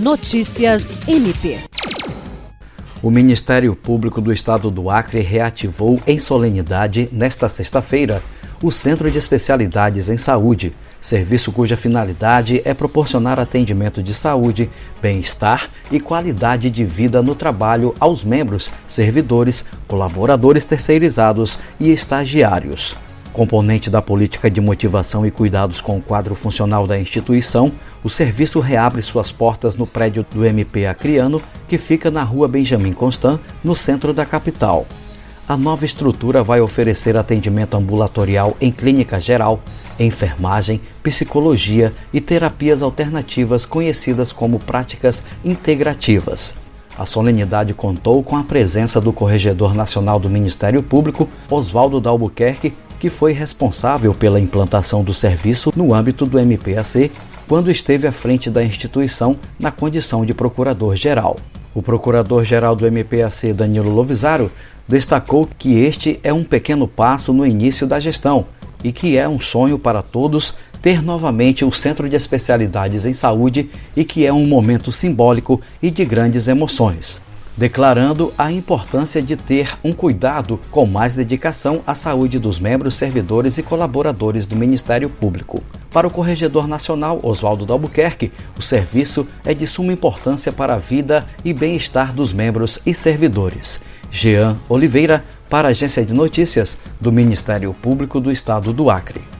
Notícias MP. O Ministério Público do Estado do Acre reativou em solenidade, nesta sexta-feira, o Centro de Especialidades em Saúde, serviço cuja finalidade é proporcionar atendimento de saúde, bem-estar e qualidade de vida no trabalho aos membros, servidores, colaboradores terceirizados e estagiários. Componente da política de motivação e cuidados com o quadro funcional da instituição, o serviço reabre suas portas no prédio do MP Acriano, que fica na rua Benjamin Constant, no centro da capital. A nova estrutura vai oferecer atendimento ambulatorial em clínica geral, enfermagem, psicologia e terapias alternativas conhecidas como práticas integrativas. A solenidade contou com a presença do Corregedor Nacional do Ministério Público, Oswaldo Dalbuquerque, que foi responsável pela implantação do serviço no âmbito do MPAC quando esteve à frente da instituição na condição de procurador-geral. O procurador-geral do MPAC, Danilo Lovisaro, destacou que este é um pequeno passo no início da gestão e que é um sonho para todos ter novamente o Centro de Especialidades em Saúde e que é um momento simbólico e de grandes emoções declarando a importância de ter um cuidado com mais dedicação à saúde dos membros, servidores e colaboradores do Ministério Público. Para o Corregedor Nacional Oswaldo Dalbuquerque, o serviço é de suma importância para a vida e bem-estar dos membros e servidores. Jean Oliveira, para a Agência de Notícias do Ministério Público do Estado do Acre.